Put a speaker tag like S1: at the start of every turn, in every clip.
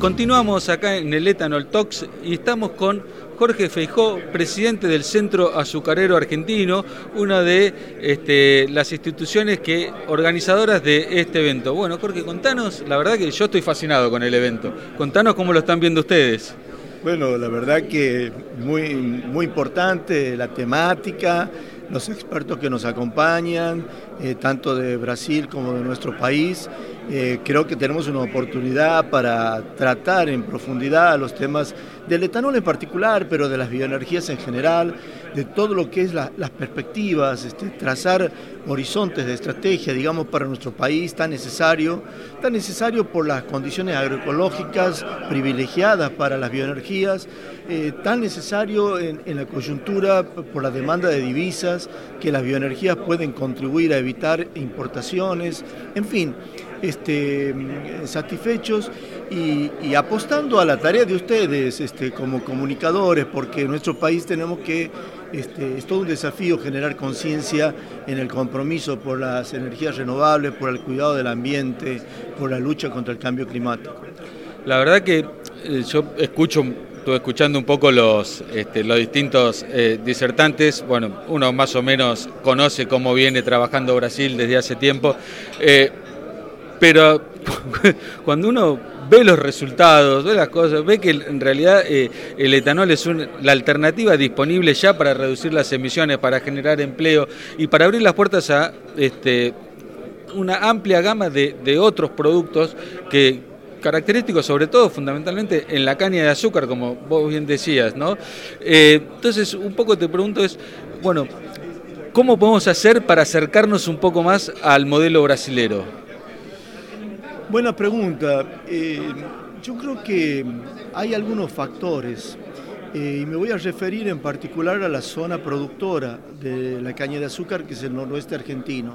S1: Continuamos acá en el Ethanol Talks y estamos con Jorge Feijó, presidente del Centro Azucarero Argentino, una de este, las instituciones que organizadoras de este evento. Bueno, Jorge, contanos, la verdad que yo estoy fascinado con el evento. Contanos cómo lo están viendo ustedes.
S2: Bueno, la verdad que muy, muy importante la temática, los expertos que nos acompañan, eh, tanto de Brasil como de nuestro país. Eh, creo que tenemos una oportunidad para tratar en profundidad los temas del etanol en particular, pero de las bioenergías en general, de todo lo que es las perspectivas, este, trazar horizontes de estrategia, digamos, para nuestro país tan necesario, tan necesario por las condiciones agroecológicas privilegiadas para las bioenergías, eh, tan necesario en, en la coyuntura por la demanda de divisas, que las bioenergías pueden contribuir a evitar importaciones, en fin este, satisfechos y, apostando a la tarea de ustedes este, como comunicadores, porque en nuestro país tenemos que, este, es todo un desafío generar conciencia en el compromiso por las energías renovables, por el cuidado del ambiente, por la lucha contra el cambio climático.
S1: La verdad que eh, yo escucho estuve escuchando un poco los, los distintos eh, disertantes. Bueno, uno más o menos conoce cómo viene trabajando Brasil desde hace tiempo. Eh, pero cuando uno ve los resultados, ve las cosas, ve que en realidad eh, el etanol es la alternativa disponible ya para reducir las emisiones, para generar empleo y para abrir las puertas a este, una amplia gama de, otros productos que característicos sobre todo fundamentalmente en la caña de azúcar, como vos bien decías, ¿no? Eh, entonces, un poco te pregunto es, bueno, ¿cómo podemos hacer para acercarnos un poco más al modelo brasilero?
S2: Buena pregunta. Eh, yo creo que hay algunos factores eh, y me voy a referir en particular a la zona productora de la caña de azúcar, que es el noroeste argentino.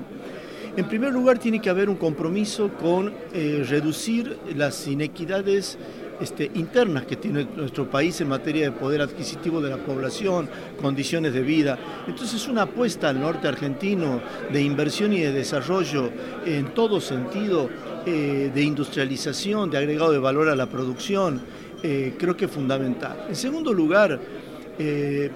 S2: En primer lugar, tiene que haber un compromiso con eh, reducir las inequidades este, internas que tiene nuestro país en materia de poder adquisitivo de la población, condiciones de vida. Entonces una apuesta al norte argentino de inversión y de desarrollo en todo sentido, eh, de industrialización, de agregado de valor a la producción, eh, creo que es fundamental. En segundo lugar, eh,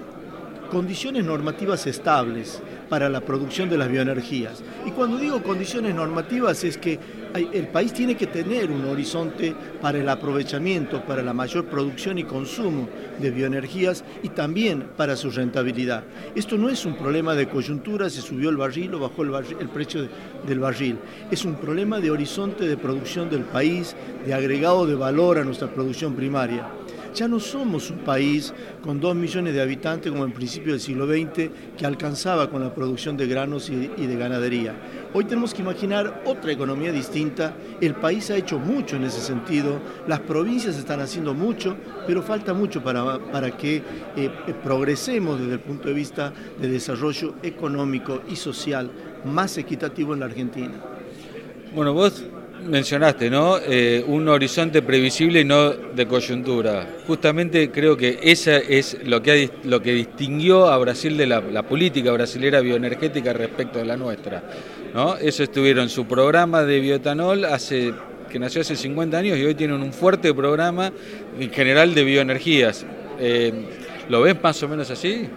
S2: condiciones normativas estables para la producción de las bioenergías. Y cuando digo condiciones normativas es que el país tiene que tener un horizonte para el aprovechamiento, para la mayor producción y consumo de bioenergías y también para su rentabilidad. Esto no es un problema de coyuntura, se subió el barril o bajó el, precio del barril. Es un problema de horizonte de producción del país, de agregado de valor a nuestra producción primaria. Ya no somos un país con dos millones de habitantes como en principio del siglo XX que alcanzaba con la producción de granos y de ganadería. Hoy tenemos que imaginar otra economía distinta. El país ha hecho mucho en ese sentido, las provincias están haciendo mucho, pero falta mucho para, para que eh, progresemos desde el punto de vista de desarrollo económico y social más equitativo en la Argentina.
S1: Bueno, vos mencionaste, ¿no? Eh, un horizonte previsible y no de coyuntura. Justamente creo que esa es lo que, lo que distinguió a Brasil de la, política brasilera bioenergética respecto a la nuestra. ¿no? Eso estuvieron su programa de bioetanol hace que nació hace 50 años y hoy tienen un fuerte programa en general de bioenergías. Eh, ¿Lo ves más o menos así?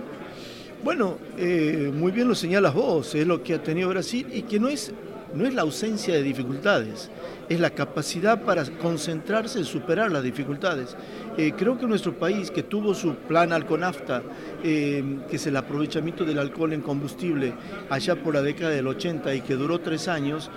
S2: Bueno, eh, muy bien lo señalas vos, es lo que ha tenido Brasil y que no es no es la ausencia de dificultades, es la capacidad para concentrarse en superar las dificultades. Eh, creo que nuestro país, que tuvo su plan Alconafta, eh, que es el aprovechamiento del alcohol en combustible allá por la década del 80 y que duró tres años,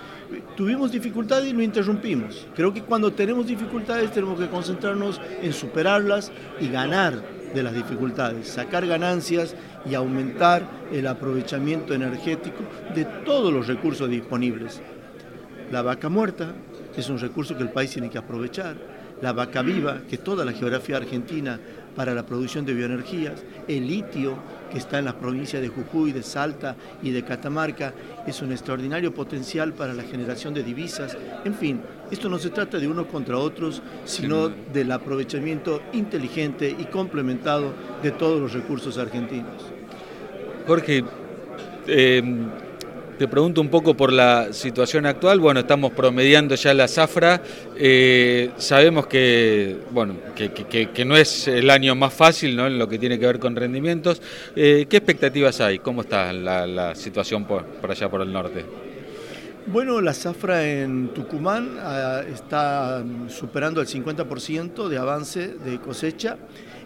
S2: tuvimos dificultades y lo interrumpimos. Creo que cuando tenemos dificultades tenemos que concentrarnos en superarlas y ganar de las dificultades, sacar ganancias y aumentar el aprovechamiento energético de todos los recursos disponibles. La vaca muerta es un recurso que el país tiene que aprovechar, la vaca viva, que toda la geografía argentina para la producción de bioenergías, el litio, que está en las provincias de Jujuy, de Salta y de Catamarca, es un extraordinario potencial para la generación de divisas. En fin, esto no se trata de unos contra otros, sino del aprovechamiento inteligente y complementado de todos los recursos argentinos.
S1: Jorge, eh, te pregunto un poco por la situación actual. Bueno, estamos promediando ya la zafra. Eh, sabemos que, bueno, que, no es el año más fácil ¿no? en lo que tiene que ver con rendimientos. Eh, ¿Qué expectativas hay? ¿Cómo está la, situación por, allá por el norte?
S2: Bueno, la zafra en Tucumán ah, está superando el 50% de avance de cosecha.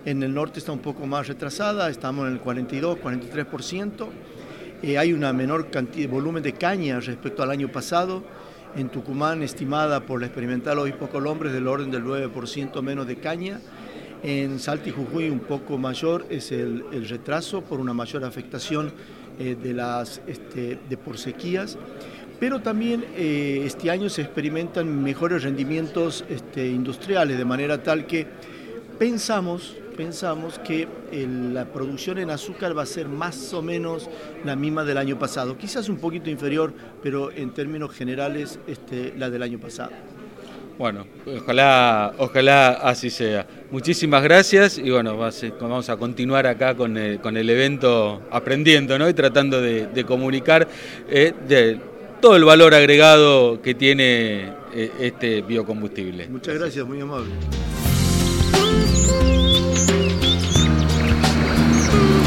S2: En el norte está un poco más retrasada, estamos en el 42, 43%. Eh, hay una menor volumen de caña respecto al año pasado. En Tucumán, estimada por la experimental Obispo Colombres, del orden del 9% menos de caña. En Salta y Jujuy un poco mayor es el, retraso por una mayor afectación eh, de, las, este, de por sequías. Pero también eh, este año se experimentan mejores rendimientos este, industriales, de manera tal que pensamos pensamos que la producción en azúcar va a ser más o menos la misma del año pasado, quizás un poquito inferior, pero en términos generales este, la del año pasado.
S1: Bueno, ojalá, ojalá así sea. Muchísimas gracias y bueno, vamos a continuar acá con el, evento aprendiendo ¿no? y tratando de, comunicar eh, de todo el valor agregado que tiene eh, este biocombustible.
S2: Muchas gracias, muy amable. Thank you.